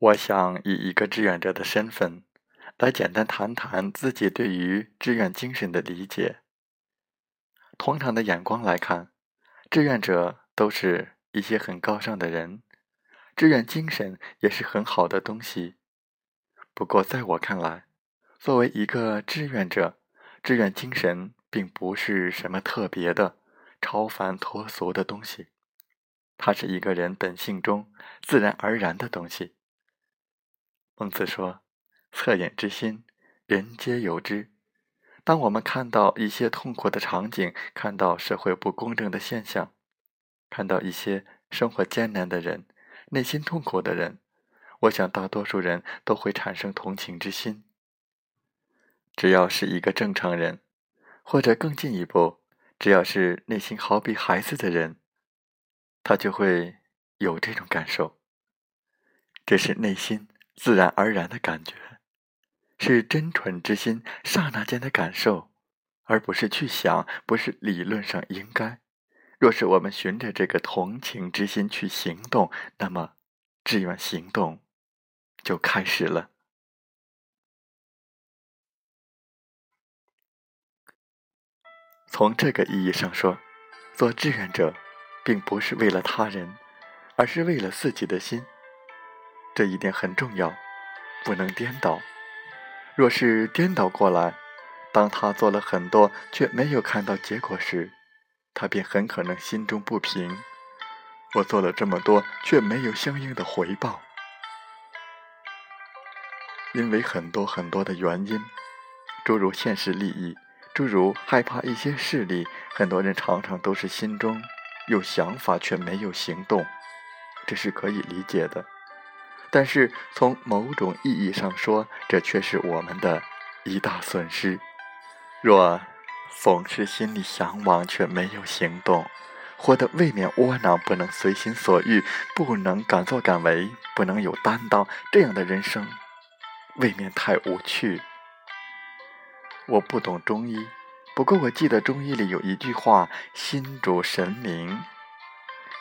我想以一个志愿者的身份，来简单谈谈自己对于志愿精神的理解。通常的眼光来看，志愿者都是一些很高尚的人，志愿精神也是很好的东西。不过，在我看来，作为一个志愿者，志愿精神并不是什么特别的、超凡脱俗的东西，它是一个人本性中自然而然的东西。孟子说：“恻隐之心，人皆有之。”当我们看到一些痛苦的场景，看到社会不公正的现象，看到一些生活艰难的人、内心痛苦的人，我想大多数人都会产生同情之心。只要是一个正常人，或者更进一步，只要是内心好比孩子的人，他就会有这种感受。这是内心。自然而然的感觉，是真纯之心刹那间的感受，而不是去想，不是理论上应该。若是我们循着这个同情之心去行动，那么志愿行动就开始了。从这个意义上说，做志愿者，并不是为了他人，而是为了自己的心。这一点很重要，不能颠倒。若是颠倒过来，当他做了很多却没有看到结果时，他便很可能心中不平。我做了这么多却没有相应的回报，因为很多很多的原因，诸如现实利益，诸如害怕一些势力，很多人常常都是心中有想法却没有行动，这是可以理解的。但是从某种意义上说，这却是我们的一大损失。若总是心里向往却没有行动，活得未免窝囊，不能随心所欲，不能敢作敢为，不能有担当，这样的人生未免太无趣。我不懂中医，不过我记得中医里有一句话：“心主神明，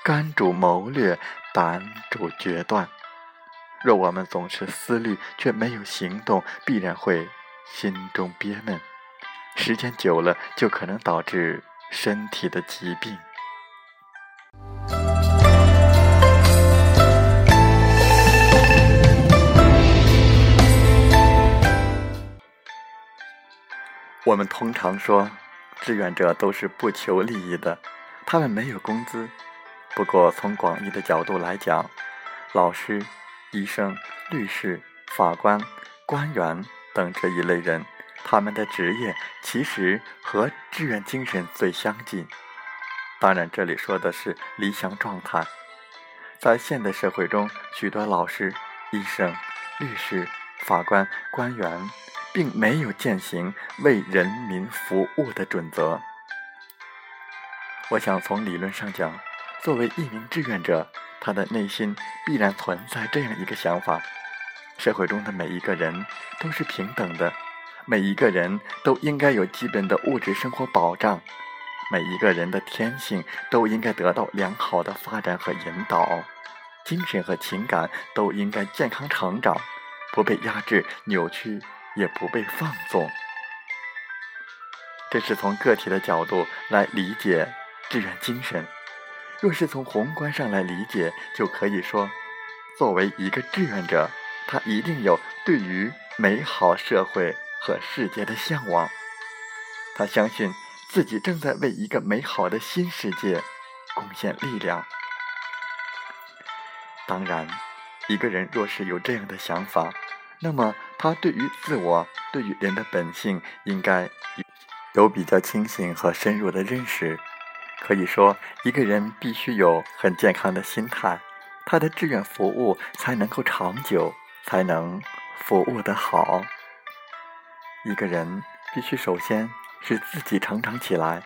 肝主谋略，胆主决断。”若我们总是思虑却没有行动，必然会心中憋闷，时间久了就可能导致身体的疾病。我们通常说，志愿者都是不求利益的，他们没有工资。不过从广义的角度来讲，老师。医生、律师、法官、官员等这一类人，他们的职业其实和志愿精神最相近。当然，这里说的是理想状态。在现代社会中，许多老师、医生、律师、法官、官员，并没有践行为人民服务的准则。我想从理论上讲，作为一名志愿者。他的内心必然存在这样一个想法：社会中的每一个人都是平等的，每一个人都应该有基本的物质生活保障，每一个人的天性都应该得到良好的发展和引导，精神和情感都应该健康成长，不被压制、扭曲，也不被放纵。这是从个体的角度来理解志愿精神。若是从宏观上来理解，就可以说，作为一个志愿者，他一定有对于美好社会和世界的向往。他相信自己正在为一个美好的新世界贡献力量。当然，一个人若是有这样的想法，那么他对于自我、对于人的本性，应该有比较清醒和深入的认识。可以说，一个人必须有很健康的心态，他的志愿服务才能够长久，才能服务得好。一个人必须首先使自己成长起来，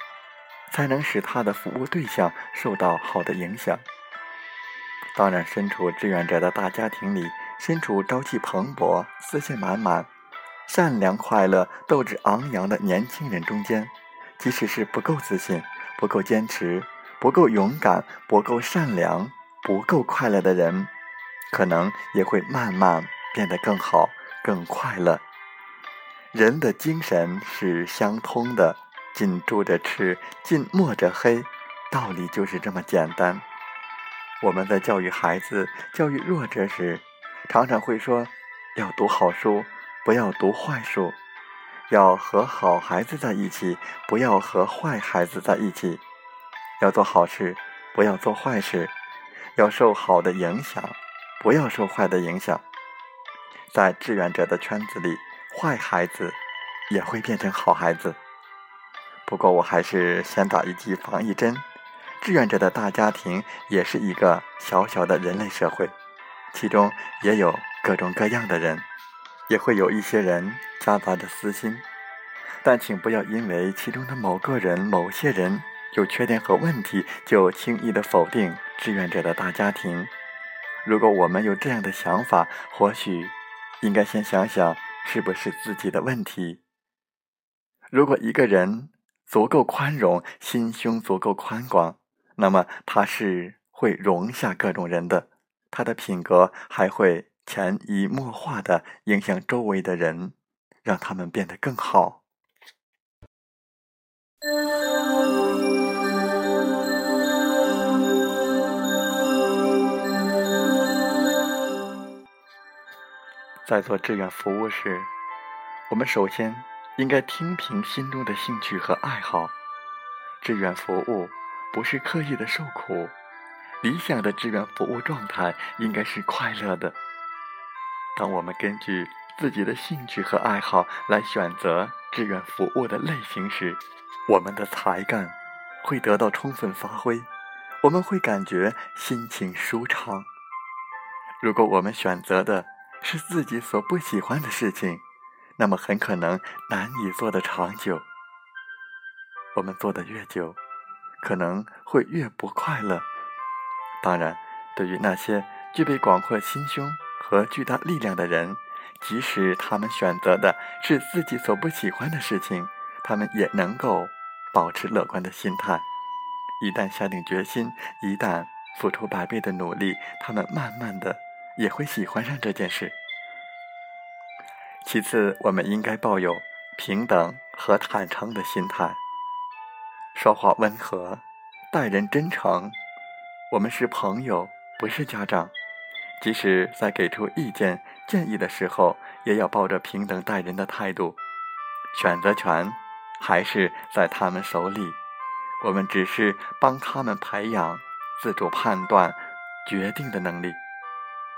才能使他的服务对象受到好的影响。当然，身处志愿者的大家庭里，身处朝气蓬勃、自信满满、善良快乐、斗志昂扬的年轻人中间，即使是不够自信、不够坚持、不够勇敢、不够善良、不够快乐的人，可能也会慢慢变得更好、更快乐。人的精神是相通的，近朱者赤，近墨者黑，道理就是这么简单。我们在教育孩子、教育弱者时，常常会说：要读好书，不要读坏书；要和好孩子在一起，不要和坏孩子在一起；要做好事，不要做坏事；要受好的影响，不要受坏的影响。在志愿者的圈子里，坏孩子也会变成好孩子。不过，我还是先打一剂防疫针。志愿者的大家庭也是一个小小的人类社会，其中也有各种各样的人，也会有一些人夹杂着私心。但请不要因为其中的某个人、某些人有缺点和问题，就轻易的否定志愿者的大家庭。如果我们有这样的想法，或许应该先想想是不是自己的问题。如果一个人足够宽容，心胸足够宽广，那么他是会容下各种人的，他的品格还会潜移默化的影响周围的人，让他们变得更好。在做志愿服务时，我们首先应该听凭心中的兴趣和爱好，志愿服务。不是刻意的受苦，理想的志愿服务状态应该是快乐的。当我们根据自己的兴趣和爱好来选择志愿服务的类型时，我们的才干会得到充分发挥，我们会感觉心情舒畅。如果我们选择的是自己所不喜欢的事情，那么很可能难以做得长久。我们做的越久，可能会越不快乐。当然，对于那些具备广阔心胸和巨大力量的人，即使他们选择的是自己所不喜欢的事情，他们也能够保持乐观的心态。一旦下定决心，一旦付出百倍的努力，他们慢慢的也会喜欢上这件事。其次，我们应该抱有平等和坦诚的心态。说话温和，待人真诚。我们是朋友，不是家长。即使在给出意见建议的时候，也要抱着平等待人的态度。选择权还是在他们手里，我们只是帮他们培养自主判断、决定的能力，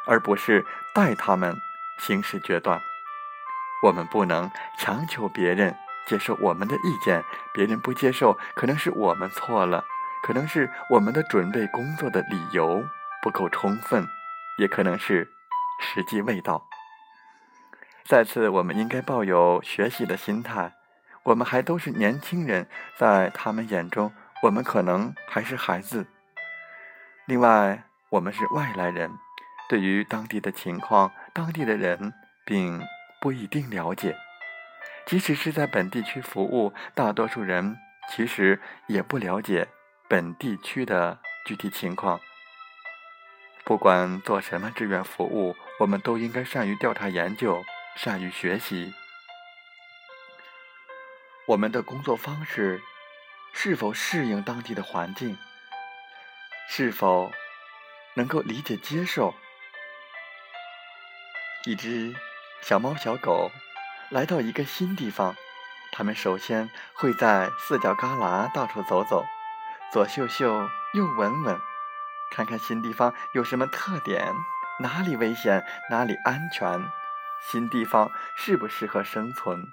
而不是代他们行使决断。我们不能强求别人。接受我们的意见，别人不接受，可能是我们错了，可能是我们的准备工作的理由不够充分，也可能是时机未到。再次，我们应该抱有学习的心态。我们还都是年轻人，在他们眼中，我们可能还是孩子。另外，我们是外来人，对于当地的情况、当地的人，并不一定了解。即使是在本地区服务，大多数人其实也不了解本地区的具体情况。不管做什么志愿服务，我们都应该善于调查研究，善于学习。我们的工作方式是否适应当地的环境？是否能够理解接受？一只小猫小狗。来到一个新地方，它们首先会在四角旮旯到处走走，左嗅嗅，右闻闻，看看新地方有什么特点，哪里危险，哪里安全，新地方适不适合生存。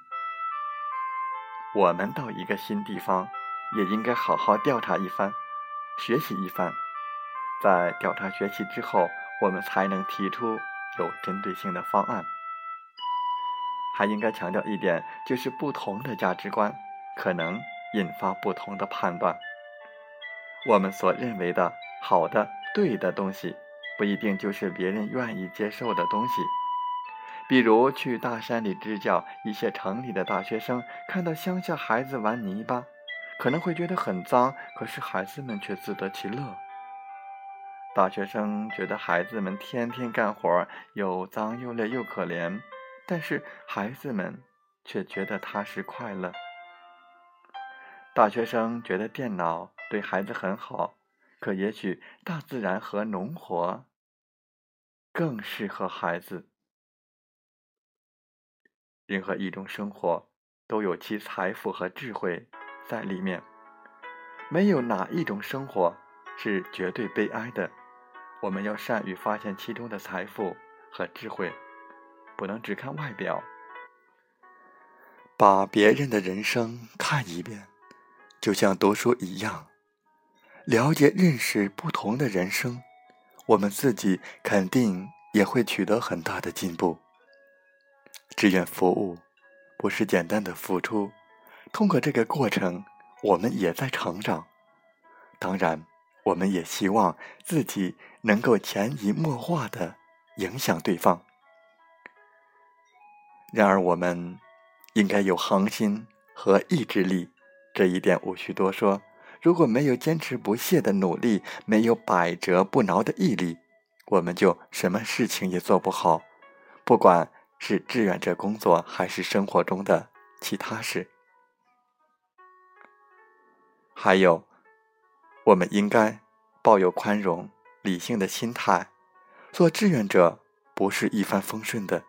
我们到一个新地方，也应该好好调查一番，学习一番，在调查学习之后，我们才能提出有针对性的方案。还应该强调一点，就是不同的价值观可能引发不同的判断。我们所认为的好的、对的东西，不一定就是别人愿意接受的东西。比如去大山里支教，一些城里的大学生看到乡下孩子玩泥巴，可能会觉得很脏，可是孩子们却自得其乐。大学生觉得孩子们天天干活，又脏又累又可怜，但是孩子们却觉得踏实快乐。大学生觉得电脑对孩子很好，可也许大自然和农活更适合孩子。任何一种生活都有其财富和智慧在里面，没有哪一种生活是绝对悲哀的。我们要善于发现其中的财富和智慧，不能只看外表。把别人的人生看一遍，就像读书一样，了解认识不同的人生，我们自己肯定也会取得很大的进步。志愿服务不是简单的付出，通过这个过程，我们也在成长。当然，我们也希望自己能够潜移默化的影响对方。然而，我们应该有恒心和意志力，这一点无需多说。如果没有坚持不懈的努力，没有百折不挠的毅力，我们就什么事情也做不好。不管。是志愿者工作，还是生活中的其他事？还有，我们应该抱有宽容、理性的心态。做志愿者不是一帆风顺的，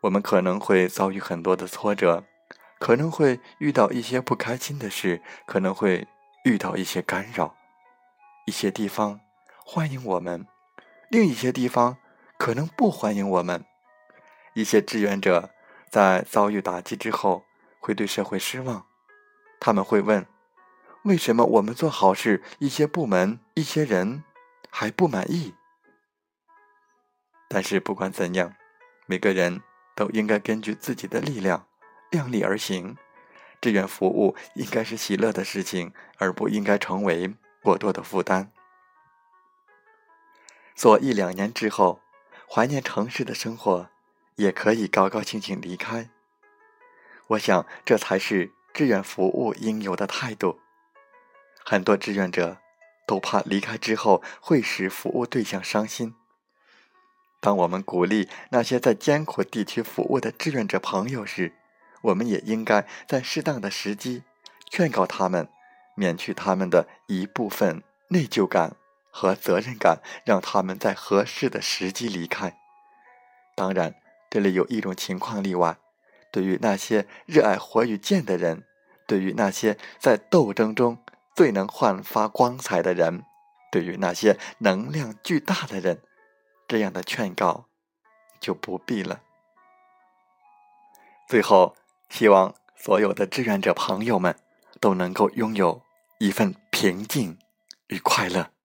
我们可能会遭遇很多的挫折，可能会遇到一些不开心的事，可能会遇到一些干扰。一些地方欢迎我们，另一些地方可能不欢迎我们。一些志愿者在遭遇打击之后，会对社会失望。他们会问：为什么我们做好事，一些部门、一些人还不满意？但是不管怎样，每个人都应该根据自己的力量量力而行。志愿服务应该是喜乐的事情，而不应该成为过多的负担。做一两年之后，怀念城市的生活。也可以高高兴兴离开。我想，这才是志愿服务应有的态度。很多志愿者都怕离开之后会使服务对象伤心。当我们鼓励那些在艰苦地区服务的志愿者朋友时，我们也应该在适当的时机劝告他们，免去他们的一部分内疚感和责任感，让他们在合适的时机离开。当然。这里有一种情况例外：对于那些热爱火与剑的人，对于那些在斗争中最能焕发光彩的人，对于那些能量巨大的人，这样的劝告就不必了。最后，希望所有的志愿者朋友们都能够拥有一份平静与快乐。